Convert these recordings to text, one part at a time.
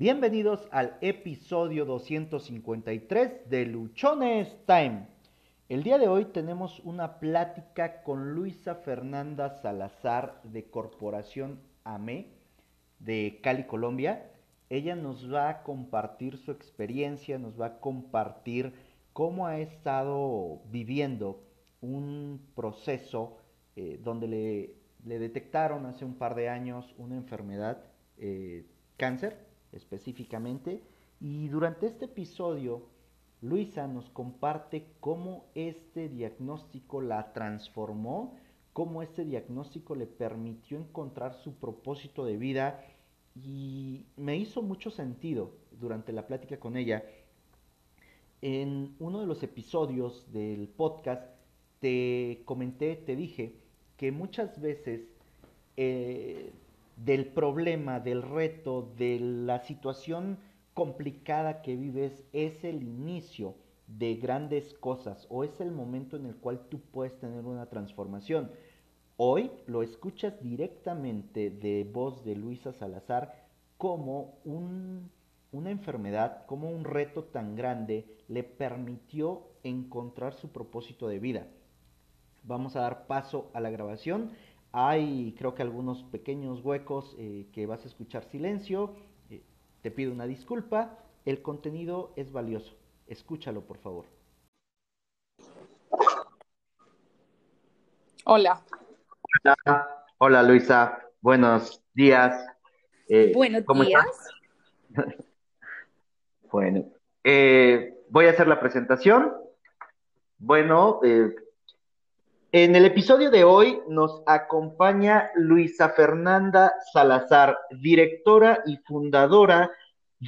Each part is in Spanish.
Bienvenidos al episodio 253 de Luchones Time. El día de hoy tenemos una plática con Luisa Fernanda Salazar de Corporación AME de Cali, Colombia. Ella nos va a compartir su experiencia, nos va a compartir cómo ha estado viviendo un proceso eh, donde le, detectaron hace un par de años una enfermedad, eh, cáncer, específicamente. Y durante este episodio, Luisa nos comparte cómo este diagnóstico la transformó, cómo este diagnóstico le permitió encontrar su propósito de vida y me hizo mucho sentido durante la plática con ella. En uno de los episodios del podcast te comenté, te dije que muchas veces eh, del problema, del reto, de la situación complicada que vives es el inicio de grandes cosas o es el momento en el cual tú puedes tener una transformación. Hoy lo escuchas directamente de voz de Luisa Salazar como una enfermedad, como un reto tan grande le permitió encontrar su propósito de vida. Vamos a dar paso a la grabación hay creo que algunos pequeños huecos eh, que vas a escuchar silencio. Eh, te pido una disculpa. El contenido es valioso. Escúchalo, por favor. Hola. Hola, Luisa. Buenos días. Eh, Buenos días. bueno, voy a hacer la presentación. Bueno, en el episodio de hoy nos acompaña Luisa Fernanda Salazar, directora y fundadora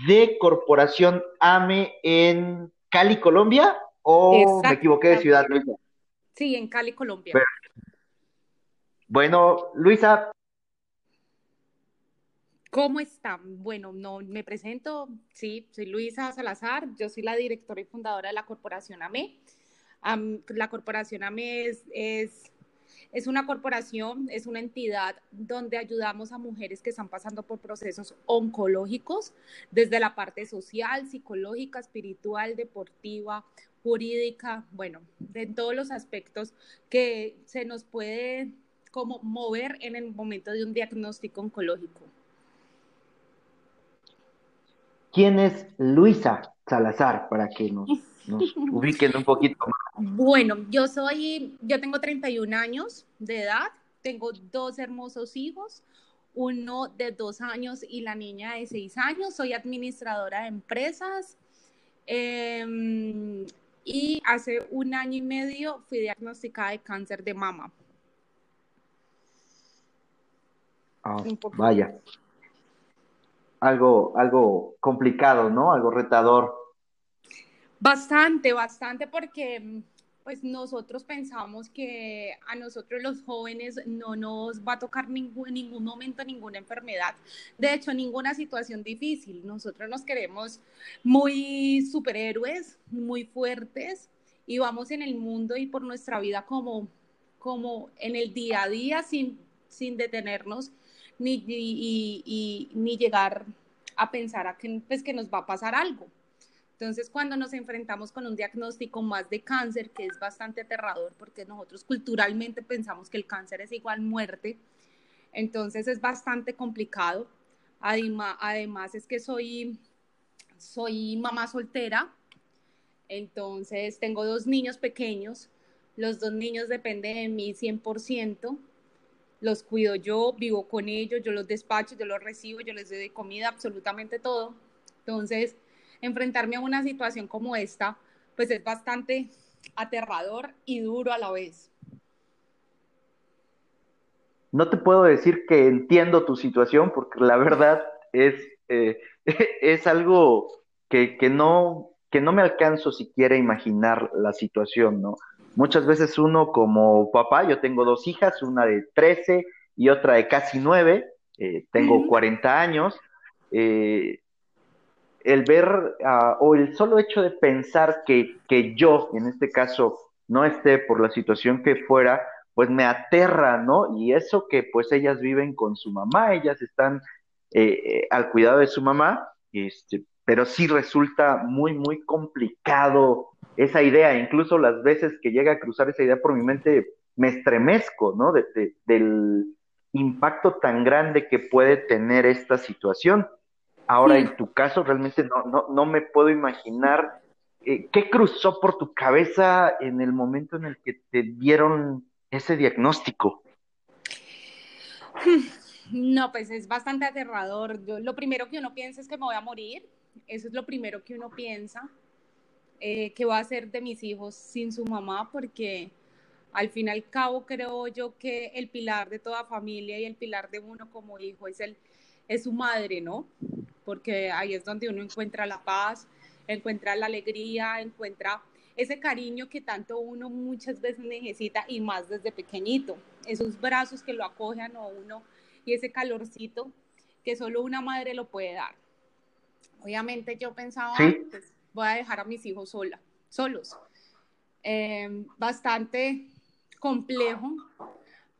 de Corporación AME en Cali, Colombia, o me equivoqué de ciudad, Luisa. Sí, en Cali, Colombia. Bueno, Luisa. ¿Cómo están? Bueno, no, me presento, sí, soy Luisa Salazar, yo soy la directora y fundadora de la Corporación AME la corporación AMES es, es una corporación, es una entidad donde ayudamos a mujeres que están pasando por procesos oncológicos, desde la parte social, psicológica, espiritual, deportiva, jurídica, bueno, de todos los aspectos que se nos puede como mover en el momento de un diagnóstico oncológico. ¿Quién es Luisa Salazar para que nos nos ubiquen un poquito más. Bueno, yo soy, yo tengo 31 años de edad, tengo dos hermosos hijos, uno de dos años y la niña de seis años, soy administradora de empresas em, y hace un año y medio fui diagnosticada de cáncer de mama. Ah, vaya. Algo, algo complicado, ¿no? Algo retador. Bastante, bastante, porque pues nosotros pensamos que a nosotros los jóvenes no nos va a tocar ningún, ningún momento ninguna enfermedad, de hecho ninguna situación difícil. Nosotros nos queremos muy superhéroes, muy fuertes y vamos en el mundo y por nuestra vida como, como en el día a día sin, sin detenernos ni, ni llegar a pensar a que, pues, que nos va a pasar algo. Entonces, cuando nos enfrentamos con un diagnóstico más de cáncer, que es bastante aterrador, porque nosotros culturalmente pensamos que el cáncer es igual muerte, entonces es bastante complicado. Además, es que soy, soy mamá soltera, entonces tengo dos niños pequeños, los dos niños dependen de mí 100%, los cuido yo, vivo con ellos, yo los despacho, yo los recibo, yo les doy comida, absolutamente todo. Entonces, enfrentarme a una situación como esta, pues es bastante aterrador y duro a la vez. No te puedo decir que entiendo tu situación porque la verdad es, eh, es algo que, no, que no me alcanzo siquiera a imaginar la situación, ¿no? Muchas veces uno como papá, yo tengo dos hijas, una de 13 y otra de casi 9, eh, tengo 40 años, eh, el ver ah, o el solo hecho de pensar que, que, yo, en este caso, no esté por la situación que fuera, pues me aterra, ¿no? Y eso que pues ellas viven con su mamá, ellas están eh, eh, al cuidado de su mamá, este, pero sí resulta muy, muy complicado esa idea. Incluso las veces que llega a cruzar esa idea por mi mente, me estremezco, ¿no? del impacto tan grande que puede tener esta situación. Ahora, en tu caso, realmente no, no, no me puedo imaginar eh, qué cruzó por tu cabeza en el momento en el que te dieron ese diagnóstico. No, pues es bastante aterrador. lo primero que uno piensa es que me voy a morir. Eso es lo primero que uno piensa. Eh, ¿Qué va a hacer de mis hijos sin su mamá? Porque al fin y al cabo creo yo que el pilar de toda familia y el pilar de uno como hijo es, el, es su madre, ¿no? Porque ahí es donde uno encuentra la paz, encuentra la alegría, encuentra ese cariño que tanto uno muchas veces necesita y más desde pequeñito, esos brazos que lo acogen a uno y ese calorcito que solo una madre lo puede dar. Obviamente yo pensaba, pues, voy a dejar a mis hijos sola, solos. Eh, bastante complejo,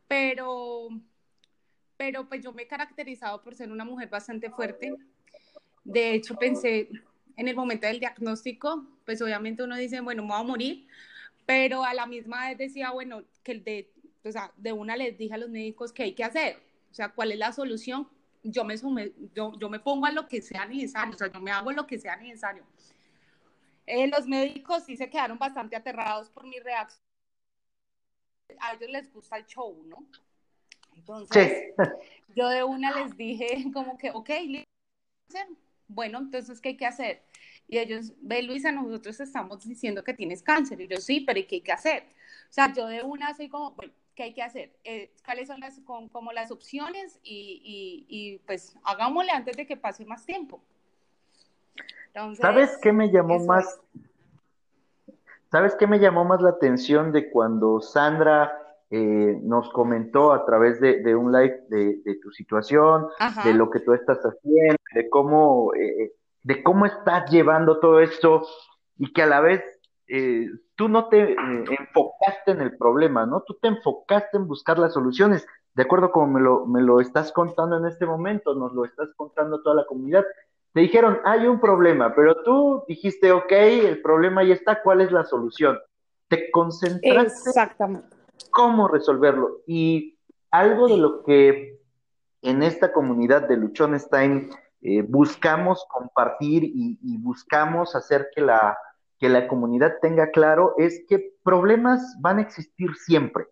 pero, pero pues yo me he caracterizado por ser una mujer bastante fuerte. De hecho, pensé en el momento del diagnóstico, pues obviamente uno dice, bueno, me voy a morir, pero a la misma vez decía, bueno, que el de, o sea, de una les dije a los médicos que hay que hacer, o sea, cuál es la solución. Yo me, yo, yo me pongo a lo que sea necesario, o sea, yo me hago lo que sea necesario. Eh, los médicos sí se quedaron bastante aterrados por mi reacción a ellos les gusta el show, ¿no? Entonces, yo de una les dije como que, ok, bueno, entonces, ¿qué hay que hacer? Y ellos, ve Luisa, nosotros estamos diciendo que tienes cáncer. Y yo, sí, pero ¿qué hay que hacer? O sea, yo de una así como, bueno, ¿qué hay que hacer? Eh, ¿Cuáles son las, como las opciones? Y, y, pues hagámosle antes de que pase más tiempo. ¿Sabes qué me llamó más? ¿Sabes qué me llamó más la atención de cuando Sandra eh, nos comentó a través de, un live de, tu situación, de lo que tú estás haciendo, de cómo, eh, de cómo estás llevando todo esto y que a la vez eh, tú no te enfocaste en el problema, ¿no? Tú te enfocaste en buscar las soluciones, de acuerdo como me lo, me lo estás contando en este momento, nos lo estás contando toda la comunidad. Te dijeron, hay un problema, pero tú dijiste, ok, el problema ya está, ¿cuál es la solución? Te concentraste Exactamente. cómo resolverlo. Y algo de lo que en esta comunidad de Luchones Time eh, buscamos compartir y, buscamos hacer que la, que la comunidad tenga claro es que problemas van a existir siempre.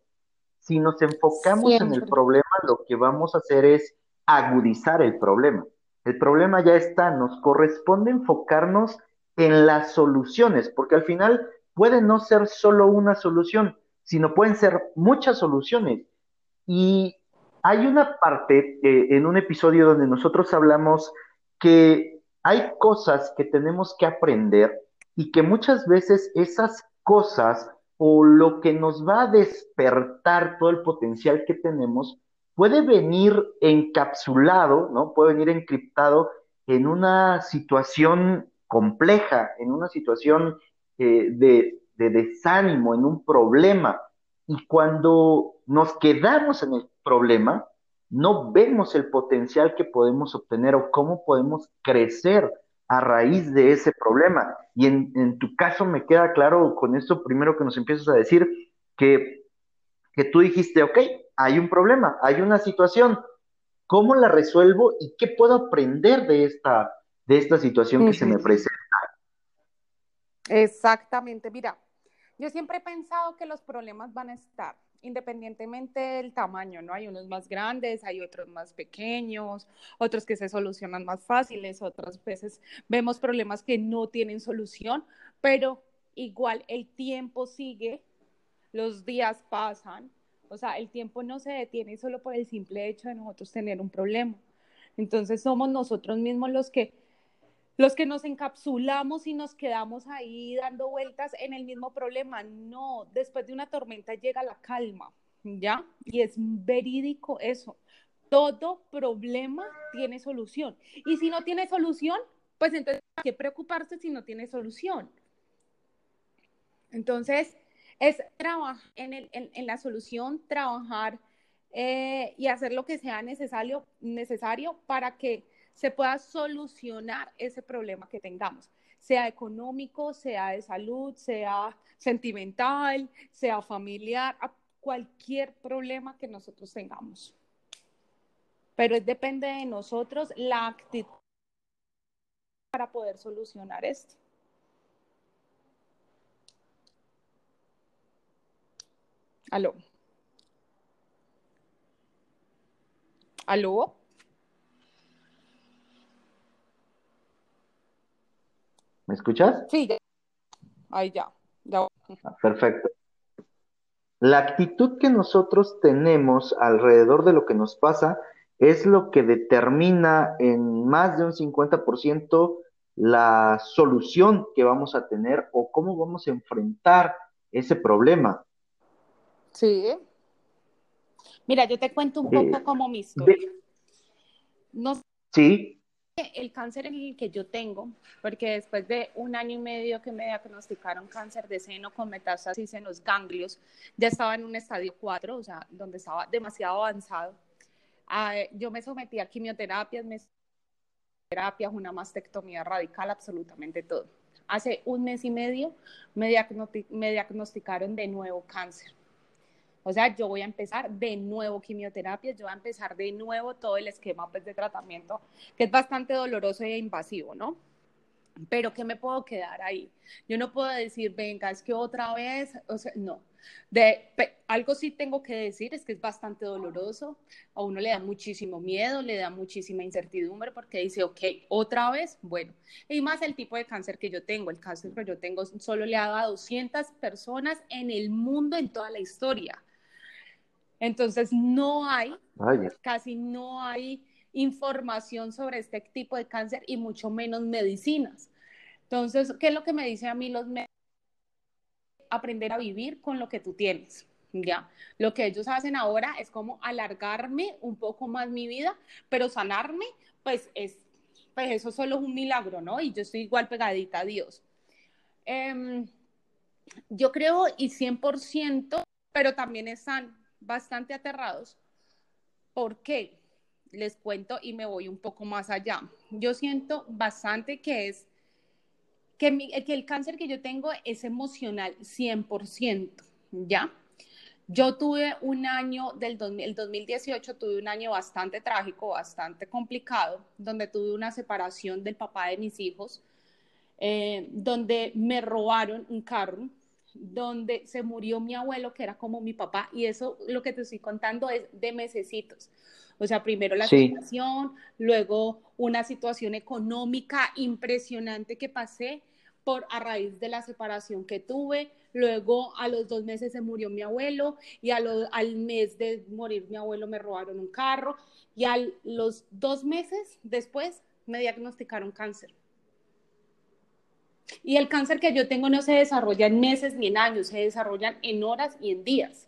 Si nos enfocamos en el problema, lo que vamos a hacer es agudizar el problema. El problema ya está, nos corresponde enfocarnos en las soluciones, porque al final puede no ser solo una solución, sino pueden ser muchas soluciones. Y hay una parte eh, en un episodio donde nosotros hablamos que hay cosas que tenemos que aprender y que muchas veces esas cosas o lo que nos va a despertar todo el potencial que tenemos puede venir encapsulado, ¿no? Puede venir encriptado en una situación compleja, en una situación eh, de, de desánimo, en un problema. Y cuando nos quedamos en el problema, no vemos el potencial que podemos obtener o cómo podemos crecer a raíz de ese problema. Y en, en, tu caso me queda claro con esto primero que nos empiezas a decir que, que tú dijiste, ok, hay un problema, hay una situación, ¿cómo la resuelvo y qué puedo aprender de esta, de esta situación que se me presenta? Exactamente, mira, yo siempre he pensado que los problemas van a estar independientemente del tamaño, ¿no? Hay unos más grandes, hay otros más pequeños, otros que se solucionan más fáciles, otras veces vemos problemas que no tienen solución, pero igual el tiempo sigue, los días pasan o sea, el tiempo no se detiene solo por el simple hecho de nosotros tener un problema. Entonces somos nosotros mismos los que los que nos encapsulamos y nos quedamos ahí dando vueltas en el mismo problema. No, después de una tormenta llega la calma, ¿ya? Y es verídico eso. Todo problema tiene solución. Y si no tiene solución, pues entonces, ¿para qué preocuparse si no tiene solución? Entonces, es trabajar en, la solución, trabajar eh, y hacer lo que sea necesario para que se pueda solucionar ese problema que tengamos, sea económico, sea de salud, sea sentimental, sea familiar, cualquier problema que nosotros tengamos. Pero depende de nosotros la actitud para poder solucionar esto. Aló. ¿Aló? ¿Me escuchas? Sí, ahí ya. Ah, perfecto. La actitud que nosotros tenemos alrededor de lo que nos pasa es lo que determina en más de un 50% la solución que vamos a tener o cómo vamos a enfrentar ese problema. Sí. Mira, yo te cuento un poco eh, como mi historia. no, sí. El cáncer en el que yo tengo, porque después de un año y medio que me diagnosticaron cáncer de seno con metástasis en los ganglios, ya estaba en un estadio 4, o sea, donde estaba demasiado avanzado. Ah, yo me sometí a quimioterapias, terapias, una mastectomía radical, absolutamente todo. Hace un mes y medio me diagnosticaron de nuevo cáncer. O sea, yo voy a empezar de nuevo quimioterapia, yo voy a empezar de nuevo todo el esquema pues, de tratamiento, que es bastante doloroso e invasivo, ¿no? Pero ¿qué me puedo quedar ahí? Yo no puedo decir, venga, es que otra vez, o sea, no. De, algo sí tengo que decir, es que es bastante doloroso, a uno le da muchísimo miedo, le da muchísima incertidumbre porque dice, ok, otra vez, bueno, y más el tipo de cáncer que yo tengo, el cáncer que yo tengo solo le ha dado a 200 personas en el mundo en toda la historia. Entonces, no hay, casi no hay información sobre este tipo de cáncer y mucho menos medicinas. Entonces, ¿qué es lo que me dice a mí los médicos? Aprender a vivir con lo que tú tienes. ¿ya? Lo que ellos hacen ahora es como alargarme un poco más mi vida, pero sanarme, pues es, pues eso solo es un milagro, ¿no? Y yo estoy igual pegadita a Dios. Em, yo creo y 100%, pero también están bastante aterrados. ¿Por qué? Les cuento y me voy un poco más allá. Yo siento bastante que es que, el cáncer que yo tengo es emocional 100%, ¿ya? Yo tuve un año del el 2018, tuve un año bastante trágico, bastante complicado, donde tuve una separación del papá de mis hijos, eh, donde me robaron un carro, donde se murió mi abuelo, que era como mi papá, y eso lo que te estoy contando es de mesecitos. O sea, primero la situación, luego una situación económica impresionante que pasé por a raíz de la separación que tuve, luego a los dos meses se murió mi abuelo y a al mes de morir mi abuelo me robaron un carro y a los dos meses después me diagnosticaron cáncer. Y el cáncer que yo tengo no se desarrolla en meses ni en años, se desarrolla en horas y en días.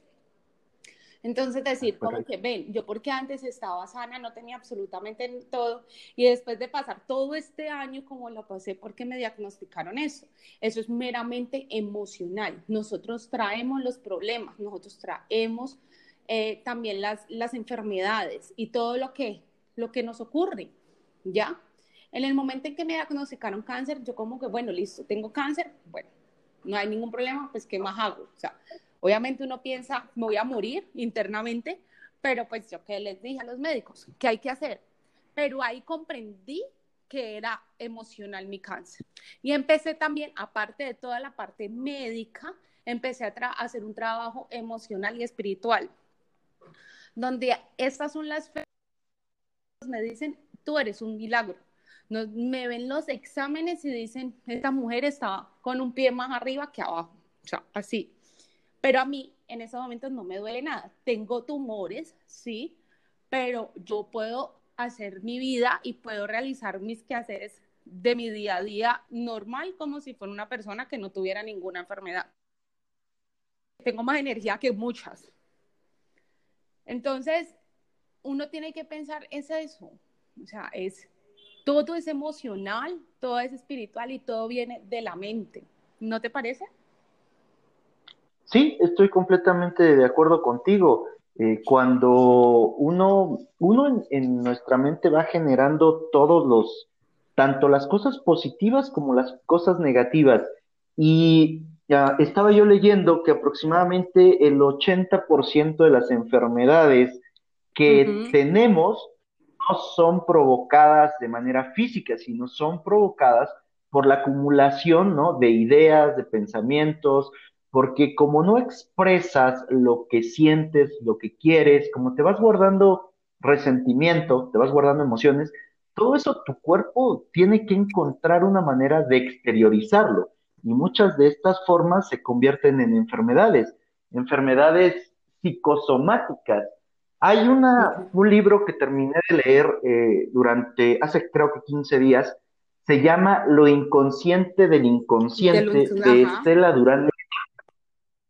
Entonces decir, como que ven, yo porque antes estaba sana, no tenía absolutamente todo, y después de pasar todo este año como lo pasé, porque me diagnosticaron eso. Eso es meramente emocional. Nosotros traemos los problemas, nosotros traemos eh, también las, las enfermedades y todo lo que, lo que nos ocurre, ¿ya? En el momento en que me diagnosticaron cáncer, yo como que, bueno, listo, tengo cáncer, bueno, no hay ningún problema, pues ¿qué más hago? O sea, obviamente uno piensa, me voy a morir internamente, pero pues yo que les dije a los médicos, ¿qué hay que hacer? Pero ahí comprendí que era emocional mi cáncer. Y empecé también, aparte de toda la parte médica, empecé a, hacer un trabajo emocional y espiritual, donde estas son las me dicen, tú eres un milagro me ven los exámenes y dicen, esta mujer está con un pie más arriba que abajo, o sea, así. Pero a mí en esos momentos no me duele nada. Tengo tumores, sí, pero yo puedo hacer mi vida y puedo realizar mis quehaceres de mi día a día normal como si fuera una persona que no tuviera ninguna enfermedad. Tengo más energía que muchas. Entonces, uno tiene que pensar es eso, o sea, es todo es emocional, todo es espiritual y todo viene de la mente. ¿No te parece? Sí, estoy completamente de acuerdo contigo. eh, cuando uno, uno en, nuestra mente va generando todos los, tanto las cosas positivas como las cosas negativas. Y ya estaba yo leyendo que aproximadamente el 80% de las enfermedades que tenemos no son provocadas de manera física, sino son provocadas por la acumulación ¿no? de ideas, de pensamientos, porque como no expresas lo que sientes, lo que quieres, como te vas guardando resentimiento, te vas guardando emociones, todo eso tu cuerpo tiene que encontrar una manera de exteriorizarlo y muchas de estas formas se convierten en enfermedades, enfermedades psicosomáticas. Hay una, un libro que terminé de leer eh, durante, hace creo que 15 días, se llama Lo inconsciente del inconsciente de Estela Durán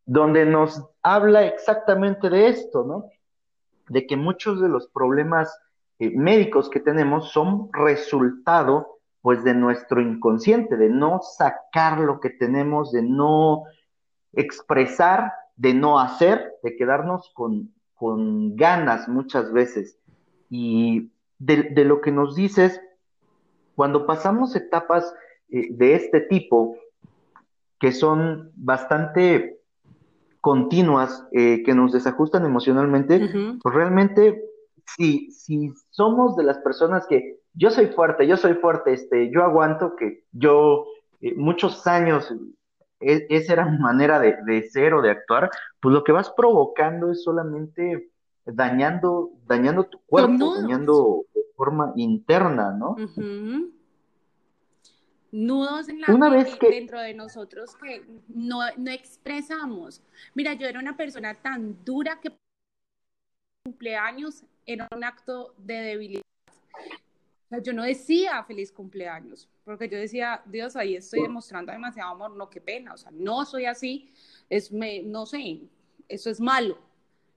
donde nos habla exactamente de esto, ¿no? De que muchos de los problemas eh, médicos que tenemos son resultado, pues, de nuestro inconsciente, de no sacar lo que tenemos, de no expresar, de no hacer, de quedarnos con, ganas muchas veces. Y de, lo que nos dices, cuando pasamos etapas eh, de este tipo, que son bastante continuas eh, que nos desajustan emocionalmente, pues realmente si, si somos de las personas que yo soy fuerte, yo soy fuerte, este, yo aguanto que yo eh, muchos años e, esa era mi manera de, de, ser o de actuar, pues lo que vas provocando es solamente dañando, dañando tu cuerpo, dañando de forma interna, ¿no? nudos en la Una vez que... dentro de nosotros que no, no expresamos. Mira, yo era una persona tan dura que cumpleaños era un acto de debilidad. Yo no decía feliz cumpleaños, porque yo decía, Dios, ahí estoy demostrando demasiado amor, no, qué pena, o sea, no soy así, es, me, no sé, eso es malo.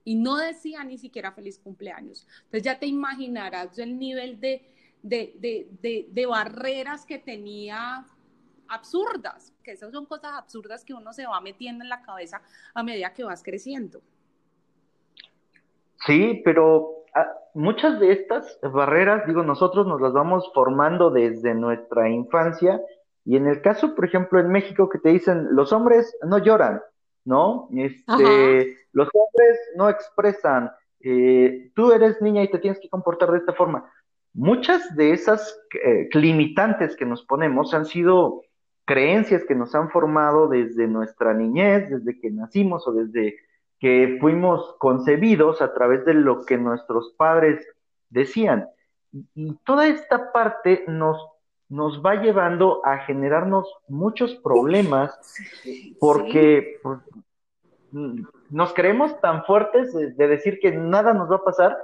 Y no decía ni siquiera feliz cumpleaños. Entonces ya te imaginarás el nivel de, de, barreras que tenía absurdas, que esas son cosas absurdas que uno se va metiendo en la cabeza a medida que vas creciendo. Sí, pero muchas de estas barreras, digo, nosotros nos las vamos formando desde nuestra infancia y en el caso, por ejemplo, en México que te dicen, los hombres no lloran, ¿no? Este, los hombres no expresan, eh, tú eres niña y te tienes que comportar de esta forma. Muchas de esas eh, limitantes que nos ponemos han sido creencias que nos han formado desde nuestra niñez, desde que nacimos o desde que fuimos concebidos a través de lo que nuestros padres decían. Y, toda esta parte nos, nos va llevando a generarnos muchos problemas porque pues, nos creemos tan fuertes de decir que nada nos va a pasar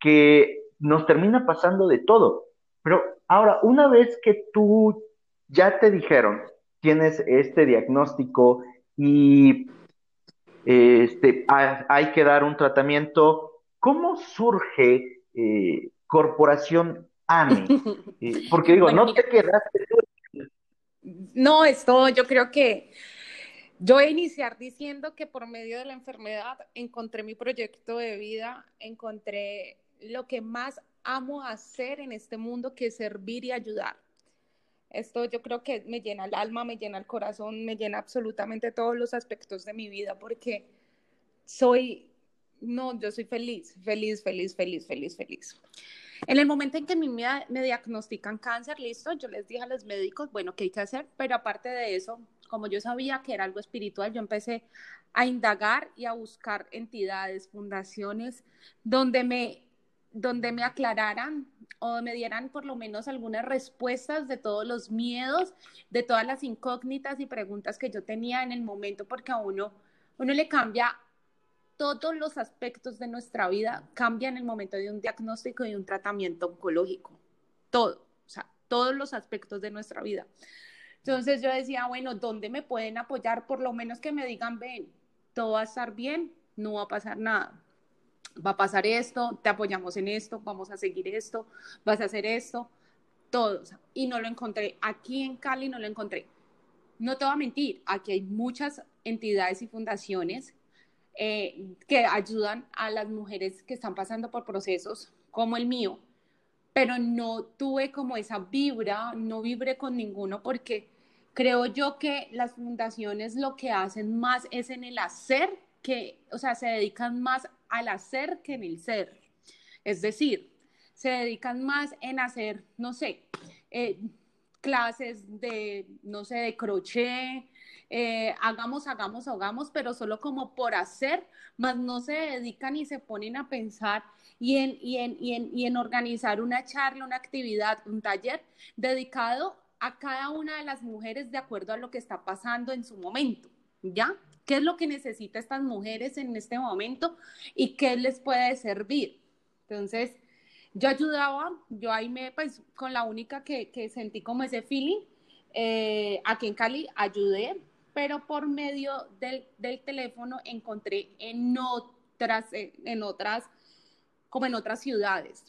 que nos termina pasando de todo. Pero ahora, una vez que tú ya te dijeron, tienes este diagnóstico y este, hay que dar un tratamiento, ¿cómo surge eh, Corporación AMI? Eh, porque digo, no te quedaste No, esto yo creo que yo voy a iniciar diciendo que por medio de la enfermedad encontré mi proyecto de vida, encontré lo que más amo hacer en este mundo, que es servir y ayudar. Esto yo creo que me llena el alma, me llena el corazón, me llena absolutamente todos los aspectos de mi vida porque soy, no, yo soy feliz, feliz, feliz, feliz, feliz, feliz. En el momento en que me, me diagnostican cáncer, listo, yo les dije a los médicos, bueno, ¿qué hay que hacer? Pero aparte de eso, como yo sabía que era algo espiritual, yo empecé a indagar y a buscar entidades, fundaciones, donde me donde me aclararan o me dieran por lo menos algunas respuestas de todos los miedos, de todas las incógnitas y preguntas que yo tenía en el momento, porque a uno, uno le cambia todos los aspectos de nuestra vida, cambia en el momento de un diagnóstico y un tratamiento oncológico, todo, o sea, todos los aspectos de nuestra vida. Entonces yo decía, bueno, ¿dónde me pueden apoyar? Por lo menos que me digan, ven, todo va a estar bien, no va a pasar nada va a pasar esto, te apoyamos en esto, vamos a seguir esto, vas a hacer esto, todo. Y no lo encontré. Aquí en Cali no lo encontré. No te voy a mentir, aquí hay muchas entidades y fundaciones eh, que ayudan a las mujeres que están pasando por procesos como el mío, pero no tuve como esa vibra, no vibré con ninguno porque creo yo que las fundaciones lo que hacen más es en el hacer, que, o sea, se dedican más al hacer que en el ser. Es decir, se dedican más en hacer, no sé, eh, clases de, no sé, de crochet, eh, hagamos, hagamos, hagamos, pero solo como por hacer, más no se dedican y se ponen a pensar y en, y en, y en, y en organizar una charla, una actividad, un taller dedicado a cada una de las mujeres de acuerdo a lo que está pasando en su momento, ¿ya? ¿Qué es lo que necesitan estas mujeres en este momento y qué les puede servir? Entonces, yo ayudaba, yo ahí me, pues con la única que, que sentí como ese feeling, eh, aquí en Cali ayudé, pero por medio del, del teléfono encontré en otras, en otras, como en otras ciudades.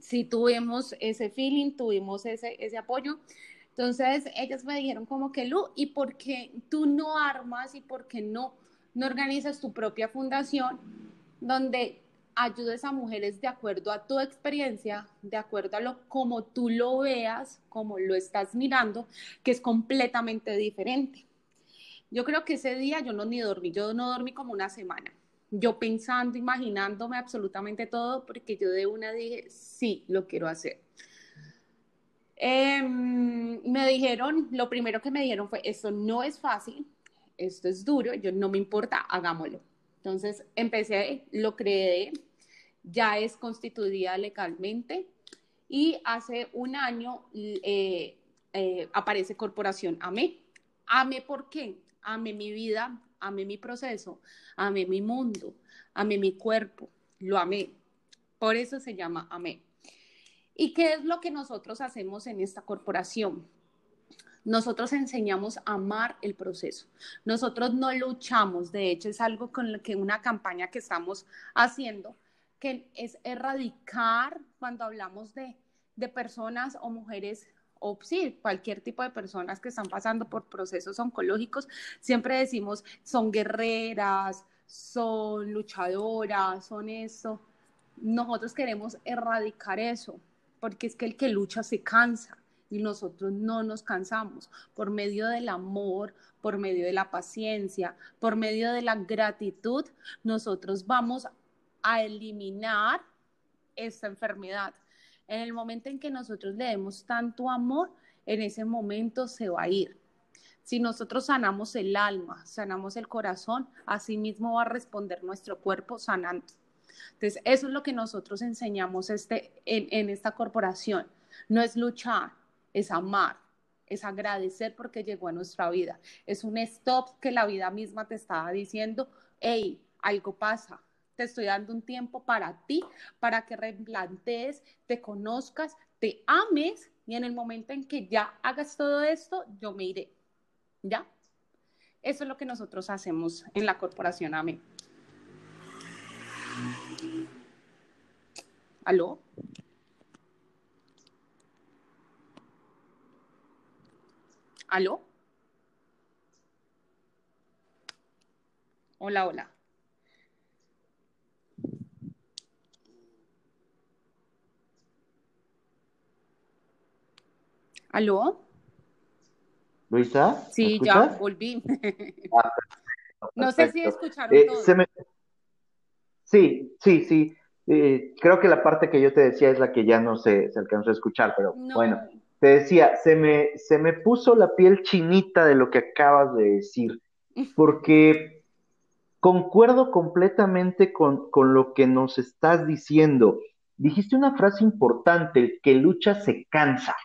Sí tuvimos ese feeling, tuvimos ese, ese apoyo. Entonces ellas me dijeron como que, Lu, ¿y por qué tú no armas y por qué no, no organizas tu propia fundación donde ayudes a mujeres de acuerdo a tu experiencia, de acuerdo a lo como tú lo veas, como lo estás mirando, que es completamente diferente. Yo creo que ese día yo no ni dormí, yo no dormí como una semana. Yo pensando, imaginándome absolutamente todo, porque yo de una dije, sí, lo quiero hacer. Em, me dijeron, lo primero que me dijeron fue, esto no es fácil, esto es duro, yo no me importa, hagámoslo entonces empecé, lo creé, ya es constituida legalmente y hace un año eh, eh, aparece Corporación AME. AME, ¿por qué? Amé mi vida, amé mi proceso, amé mi mundo, amé mi cuerpo, lo amé. Por eso se llama AME. ¿Y qué es lo que nosotros hacemos en esta corporación? Nosotros enseñamos a amar el proceso. Nosotros no luchamos, de hecho es algo con lo que una campaña que estamos haciendo, que es erradicar cuando hablamos de, de personas o mujeres o sí, cualquier tipo de personas que están pasando por procesos oncológicos, siempre decimos son guerreras, son luchadoras, son eso. Nosotros queremos erradicar eso, porque es que el que lucha se cansa y nosotros no nos cansamos por medio del amor, por medio de la paciencia, por medio de la gratitud, nosotros vamos a eliminar esta enfermedad. En el momento en que nosotros le demos tanto amor, en ese momento se va a ir. Si nosotros sanamos el alma, sanamos el corazón, así mismo va a responder nuestro cuerpo sanando. Entonces, eso es lo que nosotros enseñamos este, en, en esta corporación. No es luchar, es amar, es agradecer porque llegó a nuestra vida. Es un stop que la vida misma te estaba diciendo, hey, algo pasa. Te estoy dando un tiempo para ti, para que replantees, te conozcas, te ames y en el momento en que ya hagas todo esto, yo me iré. ¿Ya? Eso es lo que nosotros hacemos en la corporación AME. ¿Aló? ¿Aló? Hola, hola. ¿Aló? Luisa. Sí, ya volví. Ah, no sé si escucharon eh, todo. Sí, sí, sí. Eh, creo que la parte que yo te decía es la que ya no se, se alcanzó a escuchar, pero bueno. Te decía, se me, se me puso la piel chinita de lo que acabas de decir, porque concuerdo completamente con, con lo que nos estás diciendo. Dijiste una frase importante, el que lucha se cansa.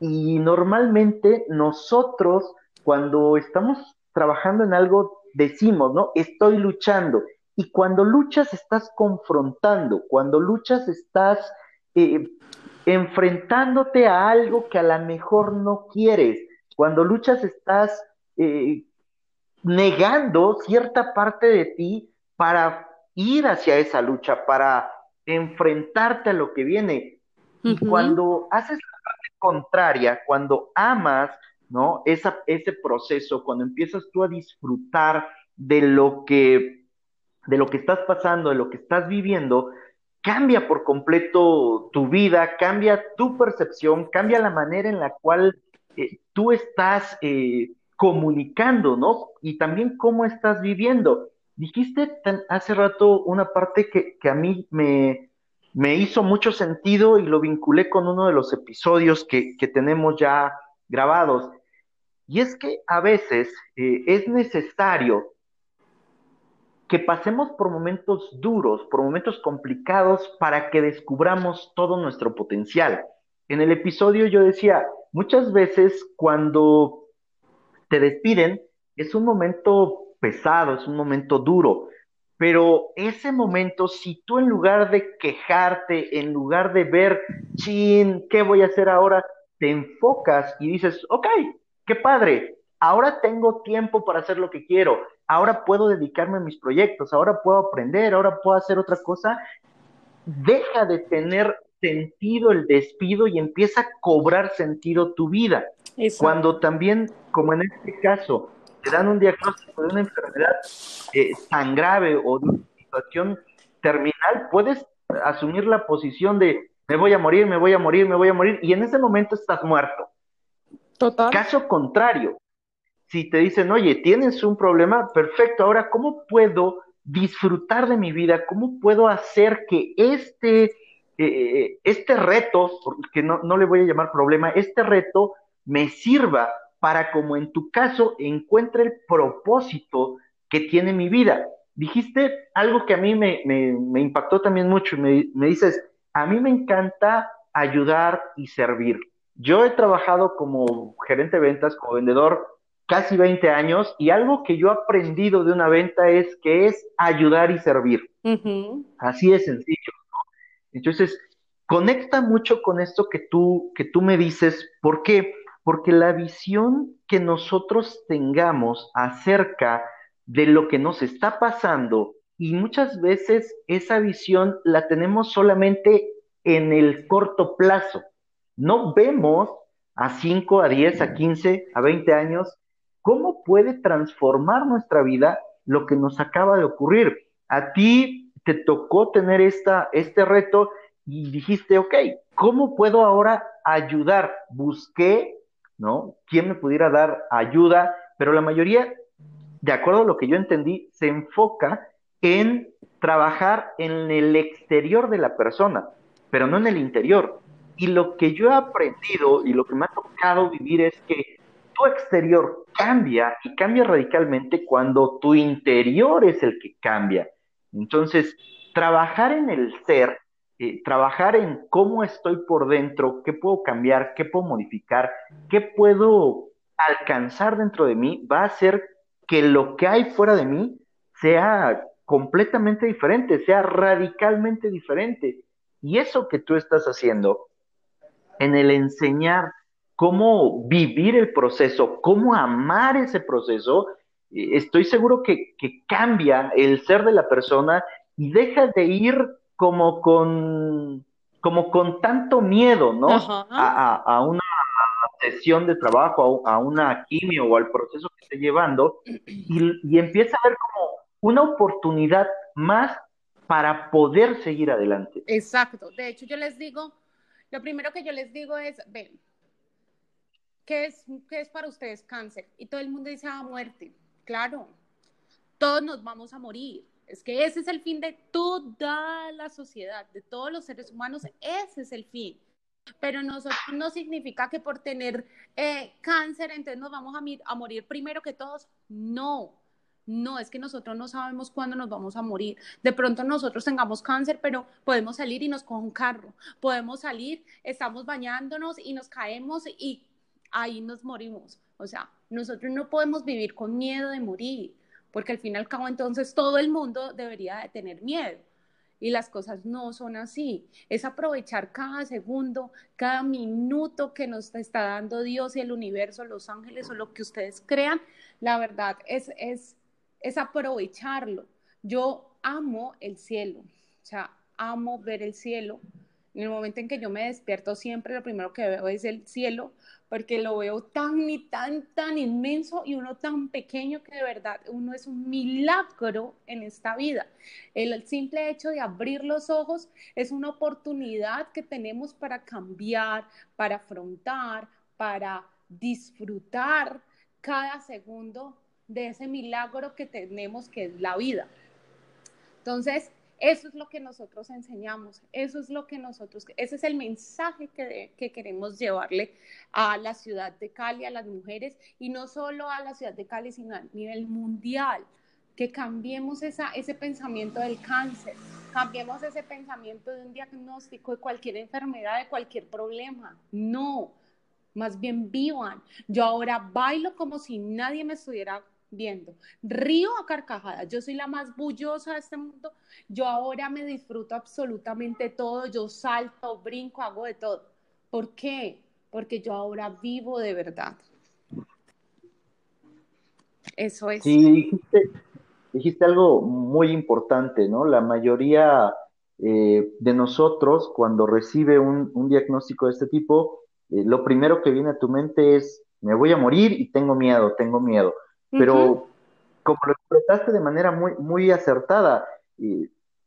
Y normalmente nosotros, cuando estamos trabajando en algo, decimos, ¿no? Estoy luchando. Y cuando luchas estás confrontando, cuando luchas estás eh, enfrentándote a algo que a lo mejor no quieres. Cuando luchas estás eh, negando cierta parte de ti para ir hacia esa lucha, para enfrentarte a lo que viene. Y cuando haces la parte contraria, cuando amas, ¿no? Esa, ese proceso, cuando empiezas tú a disfrutar de lo que de lo que estás pasando, de lo que estás viviendo, cambia por completo tu vida, cambia tu percepción, cambia la manera en la cual eh, tú estás eh, comunicando, ¿no? Y también cómo estás viviendo. Dijiste hace rato una parte que, a mí me, me, hizo mucho sentido y lo vinculé con uno de los episodios que, tenemos ya grabados. Y es que a veces eh, es necesario que pasemos por momentos duros, por momentos complicados para que descubramos todo nuestro potencial. En el episodio yo decía, muchas veces cuando te despiden es un momento pesado, es un momento duro, pero ese momento, si tú en lugar de quejarte, en lugar de ver, chin, ¿qué voy a hacer ahora? Te enfocas y dices, ok, qué padre, ahora tengo tiempo para hacer lo que quiero, ahora puedo dedicarme a mis proyectos, ahora puedo aprender, ahora puedo hacer otra cosa, deja de tener sentido el despido y empieza a cobrar sentido tu vida. Cuando también, como en este caso, te dan un diagnóstico de una enfermedad eh, tan grave o de una situación terminal, puedes asumir la posición de me voy a morir, me voy a morir, me voy a morir, y en ese momento estás muerto. Total. Caso contrario, si te dicen, oye, tienes un problema, perfecto, ahora, ¿cómo puedo disfrutar de mi vida? ¿Cómo puedo hacer que este, eh, eh, este reto, porque no, no le voy a llamar problema, este reto me sirva para, como en tu caso, encuentre el propósito que tiene mi vida? Dijiste algo que a mí me, me, impactó también mucho, me, me dices, a mí me encanta ayudar y servir. Yo he trabajado como gerente de ventas, como vendedor, casi 20 años y algo que yo he aprendido de una venta es que es ayudar y servir. Así es sencillo. Entonces, conecta mucho con esto que tú, que tú me dices. ¿Por qué? Porque la visión que nosotros tengamos acerca de lo que nos está pasando y muchas veces esa visión la tenemos solamente en el corto plazo. No vemos a 5, a 10, a 15, a 20 años ¿Cómo puede transformar nuestra vida lo que nos acaba de ocurrir? A ti te tocó tener esta, este reto y dijiste, ok, ¿cómo puedo ahora ayudar? Busqué, ¿no? ¿Quién me pudiera dar ayuda? Pero la mayoría, de acuerdo a lo que yo entendí, se enfoca en trabajar en el exterior de la persona, pero no en el interior. Y lo que yo he aprendido y lo que me ha tocado vivir es que exterior cambia y cambia radicalmente cuando tu interior es el que cambia. Entonces, trabajar en el ser, eh, trabajar en cómo estoy por dentro, qué puedo cambiar, qué puedo modificar, qué puedo alcanzar dentro de mí, va a hacer que lo que hay fuera de mí sea completamente diferente, sea radicalmente diferente. Y eso que tú estás haciendo en el enseñar cómo vivir el proceso, cómo amar ese proceso, eh, estoy seguro que, cambia el ser de la persona y deja de ir como con, como con tanto miedo, ¿no? A, una sesión de trabajo, a, una quimio o al proceso que esté llevando y, y empieza a ver como una oportunidad más para poder seguir adelante. Exacto. De hecho, yo les digo, lo primero que yo les digo es, ven, ¿qué es, es para ustedes cáncer? Y todo el mundo dice, ah, muerte. Claro, todos nos vamos a morir. Es que ese es el fin de toda la sociedad, de todos los seres humanos, ese es el fin. Pero nosotros no significa que por tener eh, cáncer, entonces nos vamos a, a morir primero que todos. No, no, es que nosotros no sabemos cuándo nos vamos a morir. De pronto nosotros tengamos cáncer, pero podemos salir y nos coge un carro. Podemos salir, estamos bañándonos y nos caemos y ahí nos morimos. O sea, nosotros no podemos vivir con miedo de morir, porque al fin y al cabo entonces todo el mundo debería de tener miedo. Y las cosas no son así. Es aprovechar cada segundo, cada minuto que nos está dando Dios y el universo, los ángeles o lo que ustedes crean. La verdad es, es, es aprovecharlo. Yo amo el cielo, o sea, amo ver el cielo, En el momento en que yo me despierto siempre lo primero que veo es el cielo, porque lo veo tan y tan, tan inmenso y uno tan pequeño que de verdad uno es un milagro en esta vida. El simple hecho de abrir los ojos es una oportunidad que tenemos para cambiar, para afrontar, para disfrutar cada segundo de ese milagro que tenemos que es la vida. Entonces, eso es lo que nosotros enseñamos, eso es lo que nosotros, ese es el mensaje que, que, queremos llevarle a la ciudad de Cali, a las mujeres, y no solo a la ciudad de Cali, sino a nivel mundial, que cambiemos esa, ese pensamiento del cáncer, cambiemos ese pensamiento de un diagnóstico de cualquier enfermedad, de cualquier problema. No, más bien vivan. Yo ahora bailo como si nadie me estuviera viendo. Río a carcajadas, yo soy la más bullosa de este mundo, yo ahora me disfruto absolutamente todo, yo salto, brinco, hago de todo. ¿Por qué? Porque yo ahora vivo de verdad. Eso es. Sí, dijiste, algo muy importante, ¿no? La mayoría eh, de nosotros, cuando recibe un, diagnóstico de este tipo, eh, lo primero que viene a tu mente es, me voy a morir y tengo miedo, tengo miedo. Pero como lo expresaste de manera muy, muy acertada,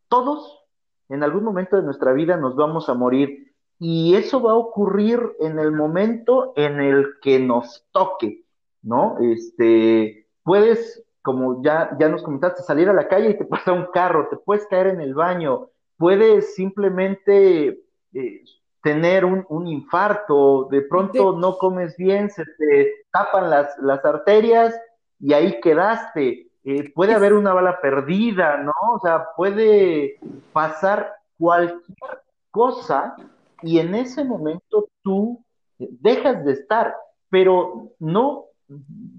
todos en algún momento de nuestra vida nos vamos a morir y eso va a ocurrir en el momento en el que nos toque, ¿no? Este, puedes, como ya, ya nos comentaste, salir a la calle y te pasa un carro, te puedes caer en el baño, puedes simplemente eh, tener un, un, infarto, de pronto no comes bien, se te tapan las, las arterias y ahí quedaste. Eh, puede haber una bala perdida, ¿no? O sea, puede pasar cualquier cosa y en ese momento tú dejas de estar, pero no,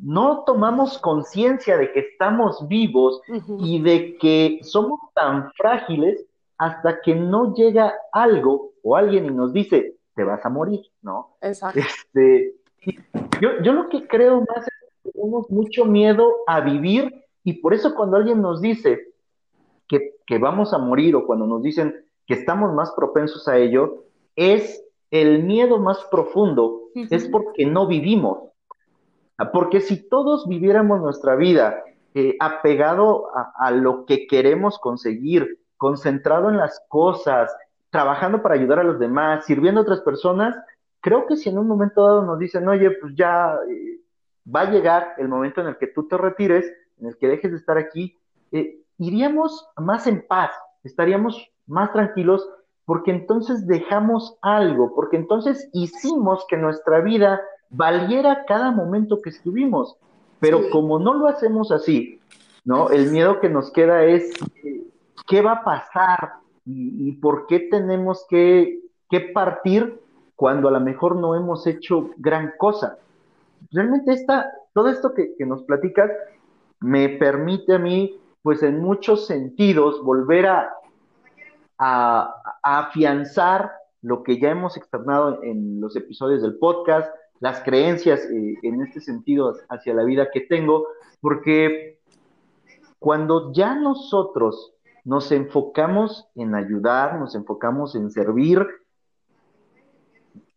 no tomamos conciencia de que estamos vivos y de que somos tan frágiles hasta que no llega algo o alguien y nos dice, te vas a morir, ¿no? Exacto. Este, yo, yo lo que creo más tenemos mucho miedo a vivir y por eso cuando alguien nos dice que, que vamos a morir o cuando nos dicen que estamos más propensos a ello, es el miedo más profundo, es porque no vivimos. Porque si todos viviéramos nuestra vida eh, apegado a, a, lo que queremos conseguir, concentrado en las cosas, trabajando para ayudar a los demás, sirviendo a otras personas, creo que si en un momento dado nos dicen, oye, pues ya eh, va a llegar el momento en el que tú te retires, en el que dejes de estar aquí, eh, iríamos más en paz, estaríamos más tranquilos, porque entonces dejamos algo, porque entonces hicimos que nuestra vida valiera cada momento que estuvimos. Pero como no lo hacemos así, ¿no? El miedo que nos queda es eh, qué va a pasar y, por qué tenemos que, que partir cuando a lo mejor no hemos hecho gran cosa realmente esta, todo esto que, nos platicas me permite a mí, pues en muchos sentidos, volver a, a, afianzar lo que ya hemos externado en los episodios del podcast, las creencias eh, en este sentido hacia la vida que tengo, porque cuando ya nosotros nos enfocamos en ayudar, nos enfocamos en servir,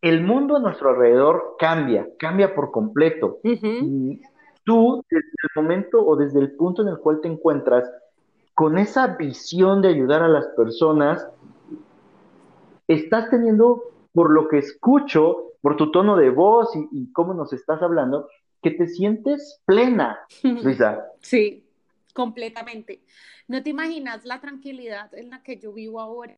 el mundo a nuestro alrededor cambia, cambia por completo. Y tú, desde el momento o desde el punto en el cual te encuentras, con esa visión de ayudar a las personas, estás teniendo, por lo que escucho, por tu tono de voz y, cómo nos estás hablando, que te sientes plena, Luisa. Sí, completamente. No te imaginas la tranquilidad en la que yo vivo ahora,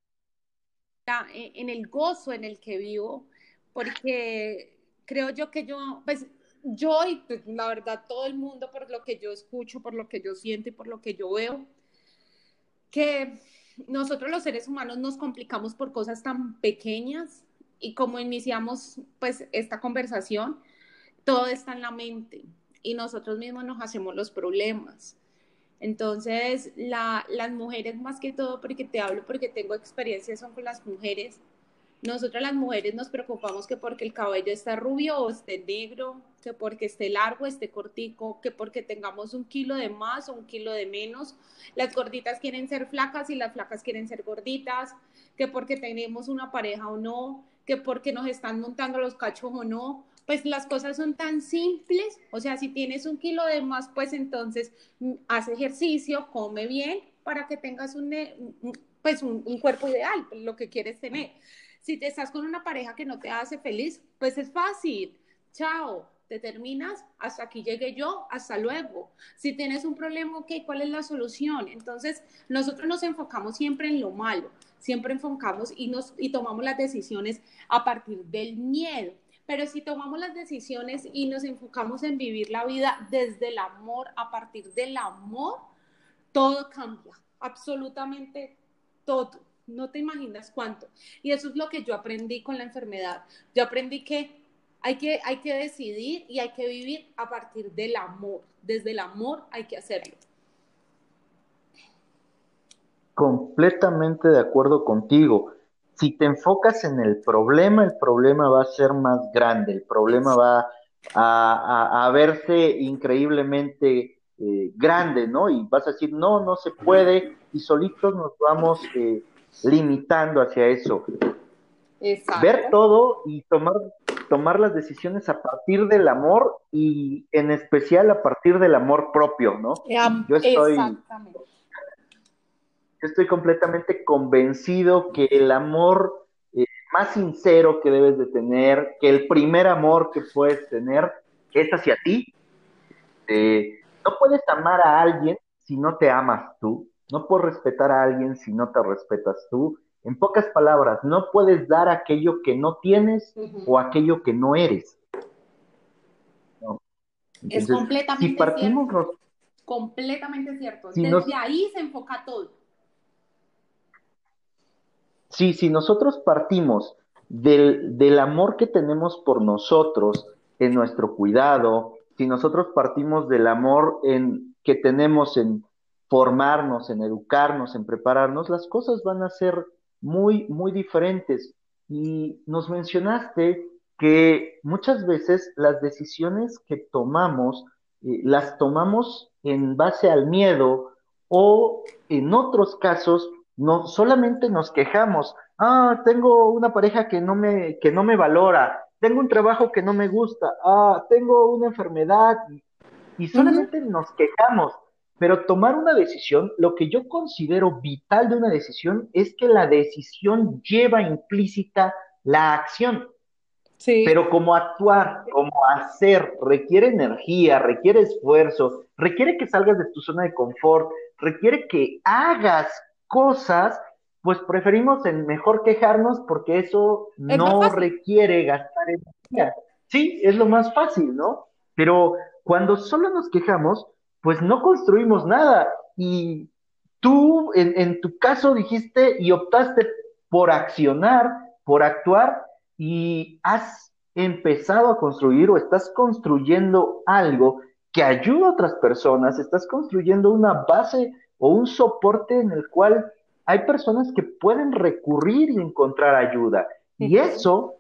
en el gozo en el que vivo, porque creo yo que yo, pues yo y pues, la verdad todo el mundo por lo que yo escucho, por lo que yo siento y por lo que yo veo, que nosotros los seres humanos nos complicamos por cosas tan pequeñas y como iniciamos pues esta conversación, todo está en la mente y nosotros mismos nos hacemos los problemas. Entonces, la, las mujeres más que todo, porque te hablo, porque tengo experiencia, son con las mujeres, Nosotras las mujeres nos preocupamos que porque el cabello está rubio o esté negro, que porque esté largo, esté cortico, que porque tengamos un kilo de más o un kilo de menos. Las gorditas quieren ser flacas y las flacas quieren ser gorditas, que porque tenemos una pareja o no, que porque nos están montando los cachos o no. Pues las cosas son tan simples, o sea, si tienes un kilo de más, pues entonces mm, haz ejercicio, come bien para que tengas un, pues un, un cuerpo ideal, lo que quieres tener. Si te estás con una pareja que no te hace feliz, pues es fácil. Chao, te terminas, hasta aquí llegué yo, hasta luego. Si tienes un problema, ok, ¿cuál es la solución? Entonces, nosotros nos enfocamos siempre en lo malo, siempre enfocamos y, nos, y tomamos las decisiones a partir del miedo. Pero si tomamos las decisiones y nos enfocamos en vivir la vida desde el amor, a partir del amor, todo cambia, absolutamente todo no te imaginas cuánto. Y eso es lo que yo aprendí con la enfermedad. Yo aprendí que hay que, hay que decidir y hay que vivir a partir del amor. Desde el amor hay que hacerlo. Completamente de acuerdo contigo. Si te enfocas en el problema, el problema va a ser más grande, el problema va a, verse increíblemente eh, grande, ¿no? Y vas a decir, no, no se puede, y solitos nos vamos eh, limitando hacia eso. Ver todo y tomar, tomar las decisiones a partir del amor y en especial a partir del amor propio, ¿no? Yo estoy, estoy completamente convencido que el amor eh, más sincero que debes de tener, que el primer amor que puedes tener es hacia ti. Eh, no puedes amar a alguien si no te amas tú. No puedes respetar a alguien si no te respetas tú. En pocas palabras, no puedes dar aquello que no tienes o aquello que no eres. es completamente cierto. completamente cierto. Desde ahí se enfoca todo. Sí, si nosotros partimos del, del amor que tenemos por nosotros, en nuestro cuidado, si nosotros partimos del amor en, que tenemos en formarnos, en educarnos, en prepararnos, las cosas van a ser muy, muy diferentes. Y nos mencionaste que muchas veces las decisiones que tomamos, eh, las tomamos en base al miedo o en otros casos no solamente nos quejamos, ah, tengo una pareja que no me, que no me valora, tengo un trabajo que no me gusta, ah, tengo una enfermedad, y solamente nos quejamos pero tomar una decisión, lo que yo considero vital de una decisión es que la decisión lleva implícita la acción. Sí. Pero como actuar, como hacer, requiere energía, requiere esfuerzo, requiere que salgas de tu zona de confort, requiere que hagas cosas, pues preferimos en mejor quejarnos porque eso no requiere gastar energía. Sí, es lo más fácil, ¿no? Pero cuando solo nos quejamos, pues no construimos nada. Y tú, en, tu caso, dijiste y optaste por accionar, por actuar, y has empezado a construir o estás construyendo algo que ayuda a otras personas, estás construyendo una base o un soporte en el cual hay personas que pueden recurrir y encontrar ayuda. Y eso,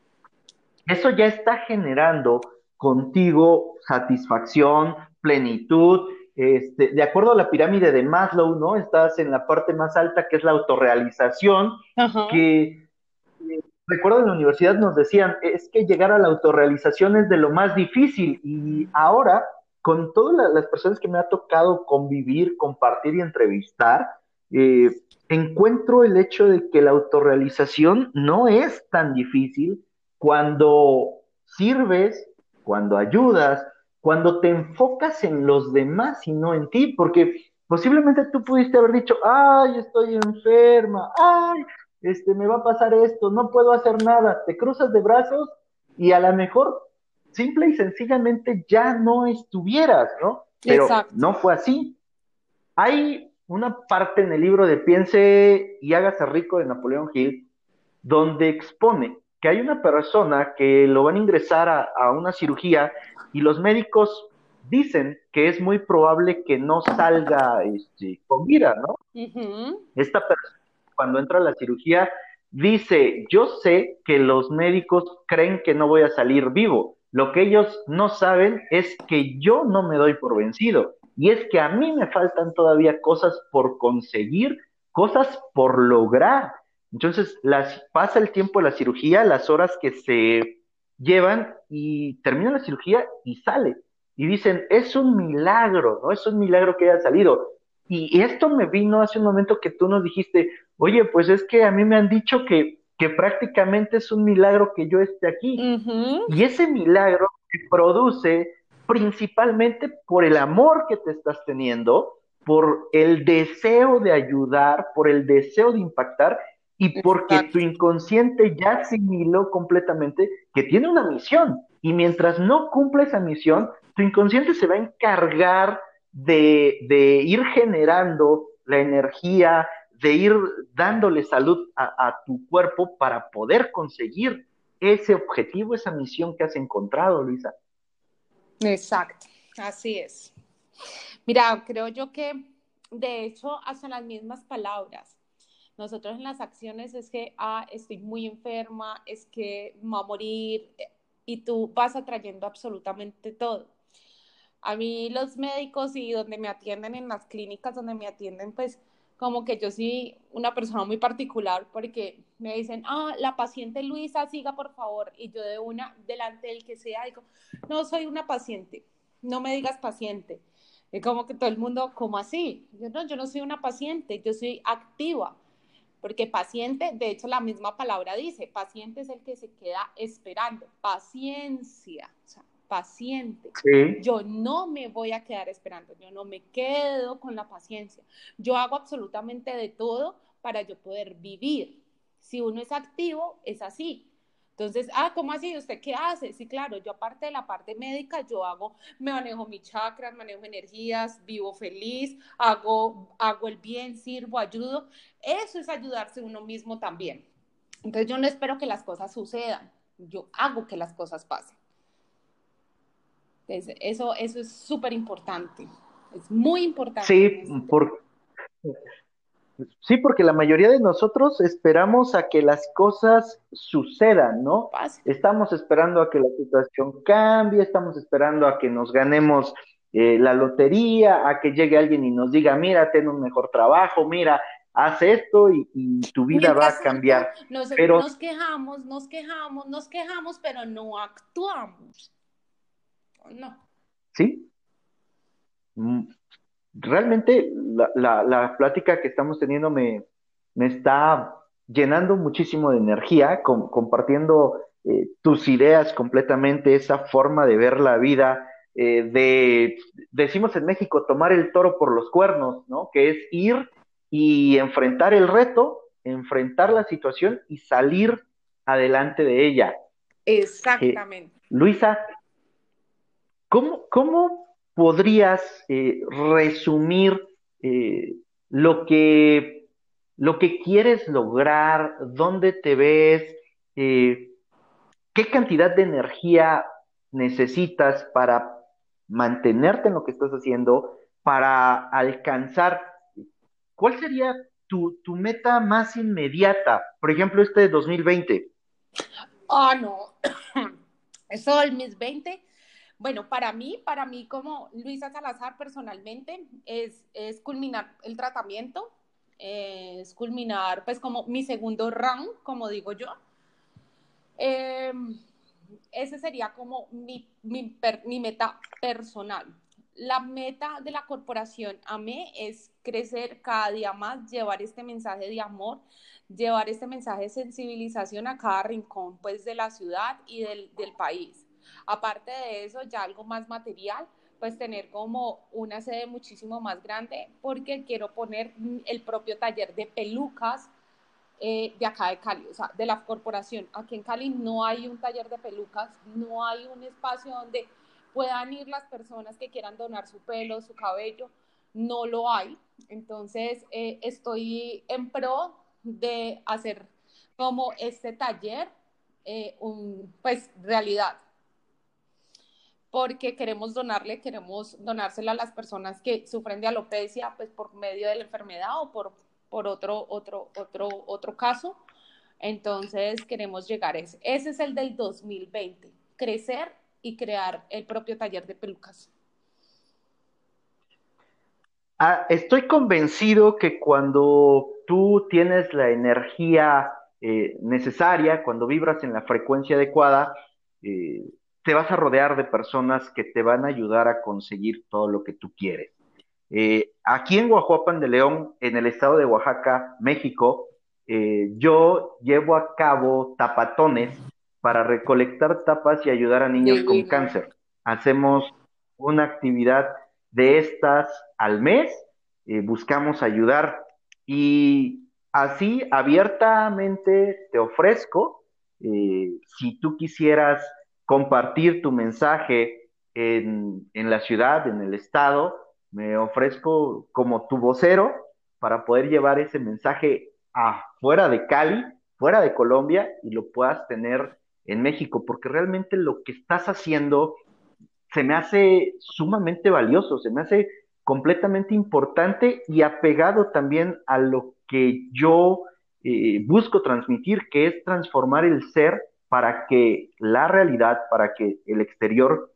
eso ya está generando contigo satisfacción, plenitud, este, de acuerdo a la pirámide de Maslow, ¿no? Estás en la parte más alta que es la autorrealización, que eh, recuerdo en la universidad nos decían, es que llegar a la autorrealización es de lo más difícil y ahora, con todas las personas que me ha tocado convivir, compartir y entrevistar, eh, encuentro el hecho de que la autorrealización no es tan difícil cuando sirves, cuando ayudas, cuando te enfocas en los demás y no en ti, porque posiblemente tú pudiste haber dicho, ay, estoy enferma, ay, este, me va a pasar esto, no puedo hacer nada, te cruzas de brazos y a lo mejor simple y sencillamente ya no estuvieras, ¿no? Pero no fue así. Hay una parte en el libro de Piense y hágase rico de Napoleón Hill donde expone que hay una persona que lo van a ingresar a, a una cirugía y los médicos dicen que es muy probable que no salga este, con vida, ¿no? Esta persona cuando entra a la cirugía dice, yo sé que los médicos creen que no voy a salir vivo. Lo que ellos no saben es que yo no me doy por vencido. Y es que a mí me faltan todavía cosas por conseguir, cosas por lograr. Entonces, las, pasa el tiempo de la cirugía, las horas que se llevan y termina la cirugía y sale. Y dicen, es un milagro, ¿no? Es un milagro que haya salido. Y esto me vino hace un momento que tú nos dijiste, oye, pues es que a mí me han dicho que, que prácticamente es un milagro que yo esté aquí. Y ese milagro se produce principalmente por el amor que te estás teniendo, por el deseo de ayudar, por el deseo de impactar y porque tu inconsciente ya asimiló completamente que tiene una misión. Y mientras no cumple esa misión, tu inconsciente se va a encargar de, ir generando la energía, de ir dándole salud a, tu cuerpo para poder conseguir ese objetivo, esa misión que has encontrado, Luisa. Exacto, así es. Mira, creo yo que de hecho hasta las mismas palabras. Nosotros en las acciones es que, ah, estoy muy enferma, es que va a morir y tú vas atrayendo absolutamente todo. A mí los médicos y donde me atienden en las clínicas donde me atienden, pues como que yo soy una persona muy particular porque me dicen, ah, la paciente Luisa, siga por favor. Y yo de una, delante del que sea, digo, no soy una paciente, no me digas paciente. Y como que todo el mundo, ¿cómo así? Yo no, yo no soy una paciente, yo soy activa. Porque paciente, de hecho la misma palabra dice, paciente es el que se queda esperando, paciencia. O sea, paciente. Yo no me voy a quedar esperando, yo no me quedo con la paciencia. Yo hago absolutamente de todo para yo poder vivir. Si uno es activo, es así. Entonces, ah, ¿cómo así? ¿Usted qué hace? Sí, claro, yo aparte de la parte médica, yo hago, me manejo mis chakras, manejo energías, vivo feliz, hago, hago el bien, sirvo, ayudo. Eso es ayudarse uno mismo también. Entonces, yo no espero que las cosas sucedan, yo hago que las cosas pasen eso, eso es súper importante, es muy importante. Sí, sí, porque la mayoría de nosotros esperamos a que las cosas sucedan, ¿no? Estamos esperando a que la situación cambie, estamos esperando a que nos ganemos eh, la lotería, a que llegue alguien y nos diga, mira, ten un mejor trabajo, mira, haz esto y, tu vida va a cambiar. Nos, pero... nos quejamos, nos quejamos, nos quejamos, pero no actuamos no. ¿Sí? Realmente la, la, plática que estamos teniendo me, me, está llenando muchísimo de energía, compartiendo eh, tus ideas completamente, esa forma de ver la vida, eh, de, decimos en México, tomar el toro por los cuernos, ¿no? Que es ir y enfrentar el reto, enfrentar la situación y salir adelante de ella. Exactamente. Eh, Luisa, ¿Cómo, podrías eh, resumir eh, lo, que, lo que quieres lograr, dónde te ves, eh, qué cantidad de energía necesitas para mantenerte en lo que estás haciendo, para alcanzar? ¿Cuál sería tu, tu meta más inmediata? Por ejemplo, este de 2020. Ah, no. Eso mis 20 bueno, para mí, para mí como Luisa Salazar personalmente, es, culminar el tratamiento, es culminar pues como mi segundo round, como digo yo. Em, ese sería como mi, meta personal. La meta de la corporación AME es crecer cada día más, llevar este mensaje de amor, llevar este mensaje de sensibilización a cada rincón pues de la ciudad y del país. Aparte de eso, ya algo más material, pues tener como una sede muchísimo más grande porque quiero poner el propio taller de pelucas eh, de acá de Cali, o sea, de la corporación. Aquí en Cali no hay un taller de pelucas, no hay un espacio donde puedan ir las personas que quieran donar su pelo, su cabello, no lo hay. Entonces, eh, estoy en pro de hacer como este taller eh, un, pues, realidad porque queremos donarle, queremos donársela a las personas que sufren de alopecia, pues por medio de la enfermedad o por, por otro, otro, otro, otro caso. Entonces queremos llegar a ese. Ese es el del 2020, crecer y crear el propio taller de pelucas. Ah, estoy convencido que cuando tú tienes la energía eh, necesaria, cuando vibras en la frecuencia adecuada, eh, te vas a rodear de personas que te van a ayudar a conseguir todo lo que tú quieres. Eh, aquí en Guajuapan de León, en el estado de Oaxaca, México, yo llevo a cabo tapatones para recolectar tapas y ayudar a niños con cáncer. Hacemos una actividad de estas al mes, buscamos ayudar y así abiertamente te ofrezco, eh, si tú quisieras compartir tu mensaje en, en, la ciudad, en el estado, me ofrezco como tu vocero para poder llevar ese mensaje afuera de Cali, fuera de Colombia y lo puedas tener en México, porque realmente lo que estás haciendo se me hace sumamente valioso, se me hace completamente importante y apegado también a lo que yo eh, busco transmitir, que es transformar el ser para que la realidad, para que el exterior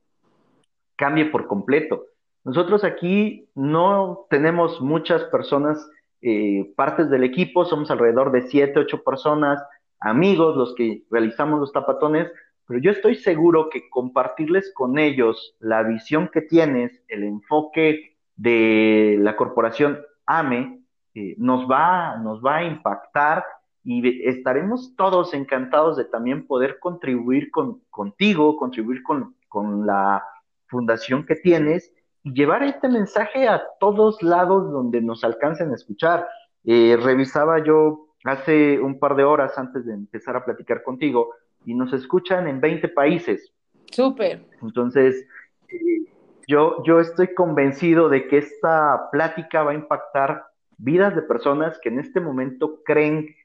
cambie por completo. Nosotros aquí no tenemos muchas personas, eh, partes del equipo, somos alrededor de siete, ocho personas, amigos, los que realizamos los tapatones, pero yo estoy seguro que compartirles con ellos la visión que tienes, el enfoque de la corporación AME, eh, nos, va, nos va a impactar y estaremos todos encantados de también poder contribuir con, contigo, contribuir con, con la fundación que tienes y llevar este mensaje a todos lados donde nos alcancen a escuchar. Eh, revisaba yo hace un par de horas antes de empezar a platicar contigo y nos escuchan en 20 países. Súper. Entonces, eh, yo, yo estoy convencido de que esta plática va a impactar vidas de personas que en este momento creen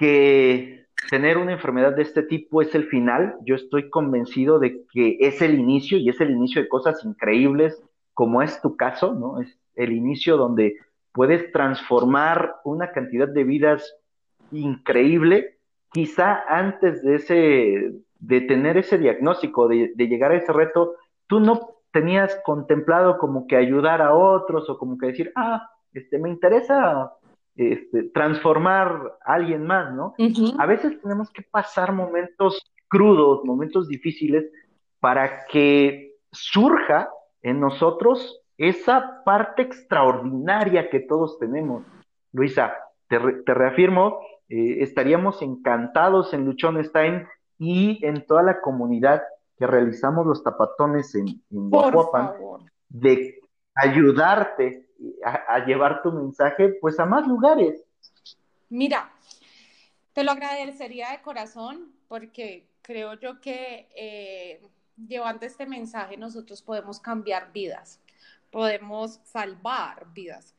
que tener una enfermedad de este tipo es el final. Yo estoy convencido de que es el inicio y es el inicio de cosas increíbles, como es tu caso, ¿no? Es el inicio donde puedes transformar una cantidad de vidas increíble. Quizá antes de ese, de tener ese diagnóstico, de, de llegar a ese reto, tú no tenías contemplado como que ayudar a otros o como que decir, ah, este, me interesa este, transformar a alguien más, ¿no? A veces tenemos que pasar momentos crudos, momentos difíciles, para que surja en nosotros esa parte extraordinaria que todos tenemos. Luisa, te, reafirmo, eh, estaríamos encantados en Luchonstein y en toda la comunidad que realizamos los tapatones en, en de ayudarte a, llevar tu mensaje pues a más lugares. Mira, te lo agradecería de corazón porque creo yo que eh, llevando este mensaje nosotros podemos cambiar vidas, podemos salvar vidas.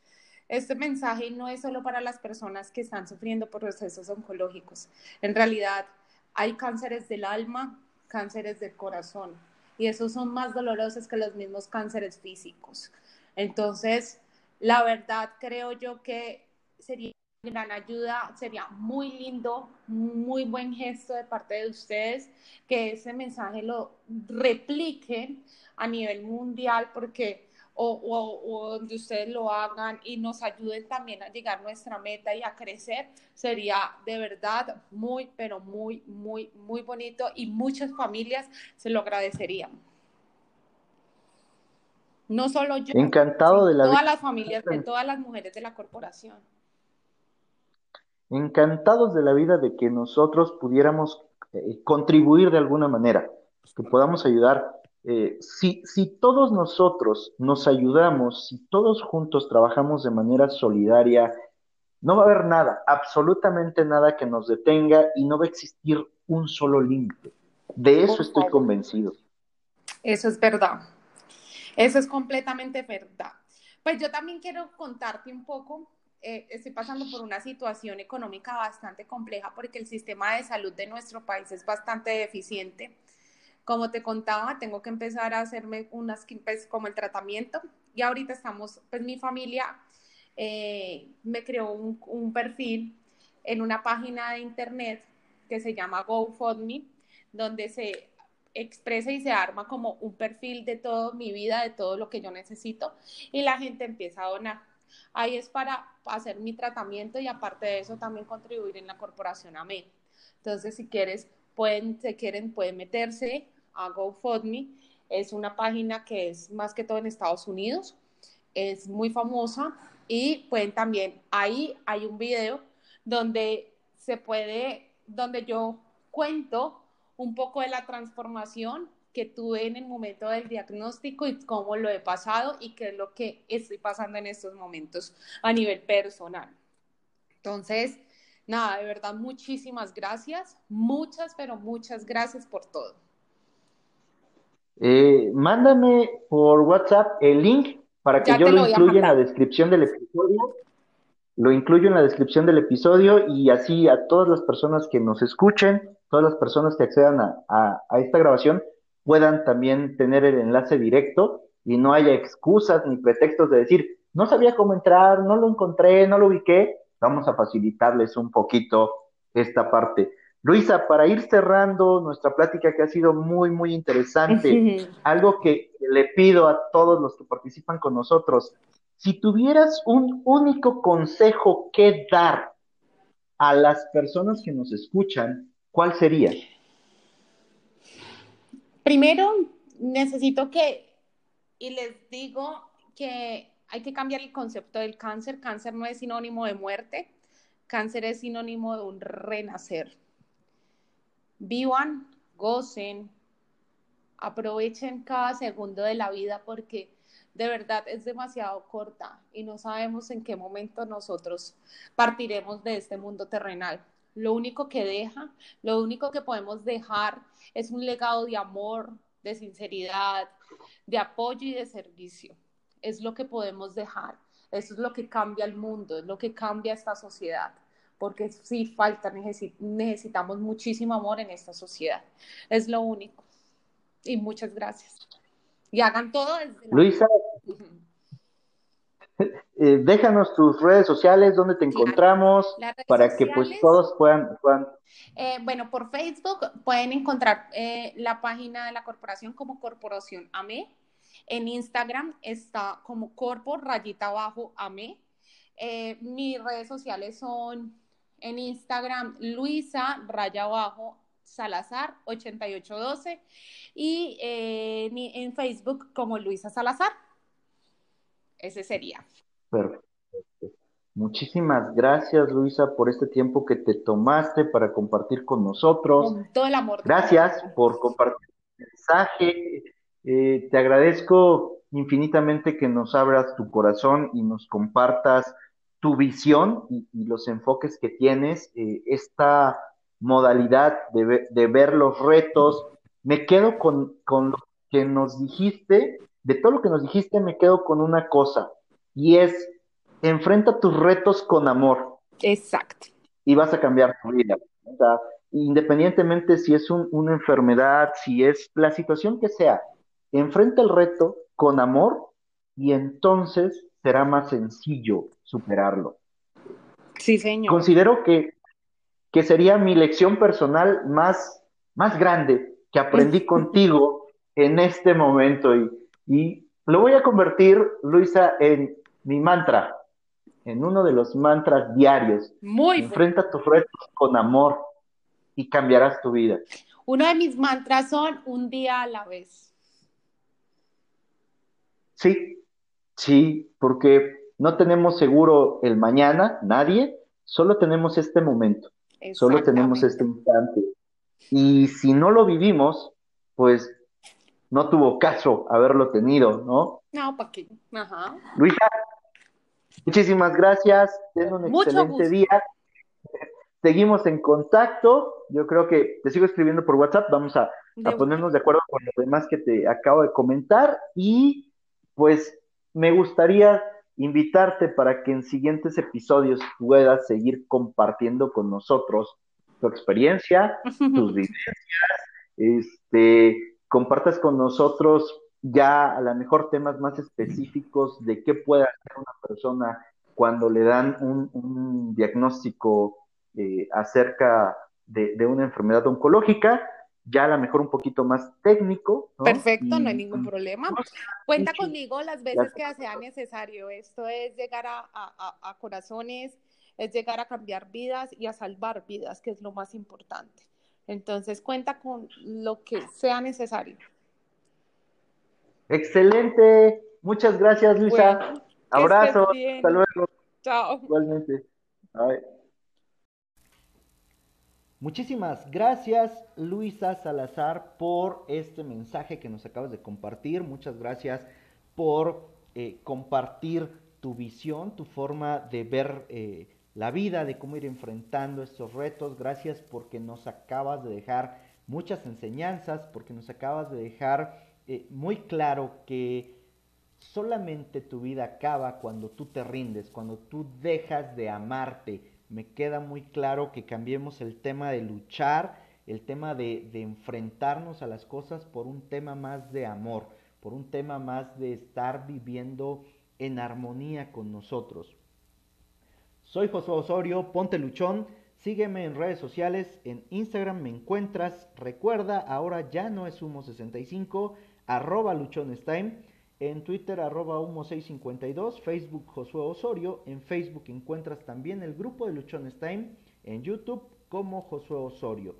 Este mensaje no es solo para las personas que están sufriendo por procesos oncológicos. En realidad hay cánceres del alma, cánceres del corazón, y esos son más dolorosos que los mismos cánceres físicos. Entonces, la verdad, creo yo que sería gran ayuda, sería muy lindo, muy buen gesto de parte de ustedes que ese mensaje lo repliquen a nivel mundial porque o, o, donde ustedes lo hagan y nos ayuden también a llegar a nuestra meta y a crecer, sería de verdad muy, pero muy, muy, muy bonito y muchas familias se lo agradecerían. No solo yo, encantado de la todas las familias, de todas las mujeres de la corporación. Encantados de la vida de que nosotros pudiéramos eh, contribuir de alguna manera, que podamos ayudar. Eh, si, si todos nosotros nos ayudamos, si todos juntos trabajamos de manera solidaria, no va a haber nada, absolutamente nada que nos detenga y no va a existir un solo límite. De eso estoy convencido. Eso es verdad. Eso es completamente verdad. Pues yo también quiero contarte un poco, eh, estoy pasando por una situación económica bastante compleja porque el sistema de salud de nuestro país es bastante deficiente. Como te contaba, tengo que empezar a hacerme unas, pues, como el tratamiento y ahorita estamos, pues mi familia eh, me creó un, un perfil en una página de internet que se llama GoFundMe, donde se expresa y se arma como un perfil de toda mi vida, de todo lo que yo necesito, y la gente empieza a donar. Ahí es para hacer mi tratamiento y aparte de eso también contribuir en la corporación AME. Entonces, si quieres, pueden, si quieren, pueden meterse a GoFundMe. Es una página que es más que todo en Estados Unidos. Es muy famosa y pueden también, ahí hay un video donde se puede, donde yo cuento un poco de la transformación que tuve en el momento del diagnóstico y cómo lo he pasado y qué es lo que estoy pasando en estos momentos a nivel personal. Entonces, nada, de verdad, muchísimas gracias, muchas, pero muchas gracias por todo. Eh, mándame por WhatsApp el link para que yo lo, incluya en la descripción del episodio. Lo incluyo en la descripción del episodio y así a todas las personas que nos escuchen, todas las personas que accedan a esta grabación, puedan también tener el enlace directo y no haya excusas ni pretextos de decir, no sabía cómo entrar, no lo encontré, no lo ubiqué. Vamos a facilitarles un poquito esta parte. Luisa, para ir cerrando nuestra plática que ha sido muy, muy interesante, algo que le pido a todos los que participan con nosotros, si tuvieras un único consejo que dar a las personas que nos escuchan, ¿cuál sería? Primero, necesito que, y les digo que hay que cambiar el concepto del cáncer. Cáncer no es sinónimo de muerte, cáncer es sinónimo de un renacer. Vivan, gocen, aprovechen cada segundo de la vida porque de verdad es demasiado corta y no sabemos en qué momento nosotros partiremos de este mundo terrenal. Lo único que deja, lo único que podemos dejar es un legado de amor, de sinceridad, de apoyo y de servicio. Es lo que podemos dejar. Eso es lo que cambia el mundo, es lo que cambia esta sociedad. Porque sí falta, necesitamos muchísimo amor en esta sociedad. Es lo único. Y muchas gracias. Y hagan todo desde Luisa, eh, déjanos tus redes sociales, donde te encontramos, para que pues todos puedan... Eh, bueno, por Facebook pueden encontrar eh, la página de la corporación como Corporación AME. En Instagram está como Corpo rayita abajo AME. mis redes sociales son en Instagram Luisa raya abajo Salazar 8812 y en Facebook como Luisa Salazar. Ese sería. Perfecto. Muchísimas gracias, Luisa, por este tiempo que te tomaste para compartir con nosotros. Con todo el amor. Gracias por compartir el mensaje. Eh, te agradezco infinitamente que nos abras tu corazón y nos compartas tu visión y, los enfoques que tienes, eh, esta modalidad de, ver los retos. Me quedo con, con lo que nos dijiste, de todo lo que nos dijiste, me quedo con una cosa y es enfrenta tus retos con amor. Exacto. Y vas a cambiar tu vida. O sea, independientemente si es una enfermedad, si es la situación que sea, enfrenta el reto con amor y entonces será más sencillo superarlo. Sí, señor. Considero que, que sería mi lección personal más, más grande que aprendí contigo en este momento y, y lo voy a convertir, Luisa, en mi mantra, en uno de los mantras diarios. Muy Enfrenta tus retos con amor y cambiarás tu vida. Uno de mis mantras son un día a la vez. Sí, sí, porque no tenemos seguro el mañana, nadie, solo tenemos este momento, solo tenemos este instante. Y si no lo vivimos, pues no tuvo caso haberlo tenido, ¿no? No, ¿para qué? Ajá. Luisa, Muchísimas gracias. Ten un excelente día. Seguimos en contacto. Yo creo que te sigo escribiendo por WhatsApp. Vamos a, ponernos de acuerdo con lo demás que te acabo de comentar. Y pues me gustaría invitarte para que en siguientes episodios puedas seguir compartiendo con nosotros tu experiencia, tus vivencias, este, compartas con nosotros ya a lo mejor temas más específicos de qué puede hacer una persona cuando le dan un, diagnóstico eh, acerca de, una enfermedad oncológica, ya a lo mejor un poquito más técnico. Perfecto, no hay ningún problema. Cuenta conmigo las veces que sea necesario. Esto es llegar a, a, corazones, es llegar a cambiar vidas y a salvar vidas, que es lo más importante. Entonces, cuenta con lo que sea necesario. Excelente. Muchas gracias, Luisa. Abrazo. Hasta luego. Chao. Igualmente. Muchísimas gracias, Luisa Salazar, por este mensaje que nos acabas de compartir. Muchas gracias por eh, compartir tu visión, tu forma de ver eh, la vida, de cómo ir enfrentando estos retos. Gracias porque nos acabas de dejar muchas enseñanzas, porque nos acabas de dejar eh, muy claro que solamente tu vida acaba cuando tú te rindes, cuando tú dejas de amarte. Me queda muy claro que cambiemos el tema de luchar, el tema de, de enfrentarnos a las cosas por un tema más de amor, por un tema más de estar viviendo en armonía con nosotros. Soy José Osorio, ponte luchón. Sígueme en redes sociales, en Instagram me encuentras. Recuerda, ahora ya no es Humo65, arroba luchonestime. En Twitter, arroba humo652. Facebook, Josué Osorio. En Facebook encuentras también el grupo de Luchonestime. En YouTube, como Josué Osorio.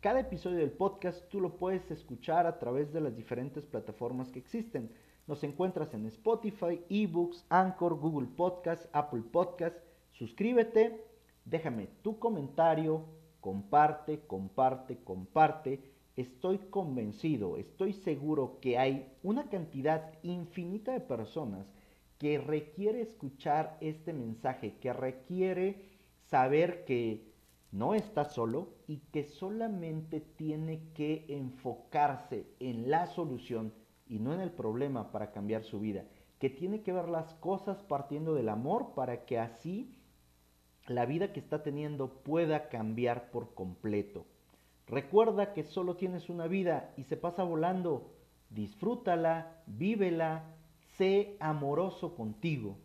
Cada episodio del podcast tú lo puedes escuchar a través de las diferentes plataformas que existen. Nos encuentras en Spotify, eBooks, Anchor, Google Podcast, Apple Podcast Suscríbete, déjame tu comentario, comparte, comparte, comparte. Estoy convencido, estoy seguro que hay una cantidad infinita de personas que requiere escuchar este mensaje, que requiere saber que no está solo y que solamente tiene que enfocarse en la solución y no en el problema para cambiar su vida, que tiene que ver las cosas partiendo del amor para que así la vida que está teniendo pueda cambiar por completo. Recuerda que solo tienes una vida y se pasa volando. Disfrútala, vívela, sé amoroso contigo.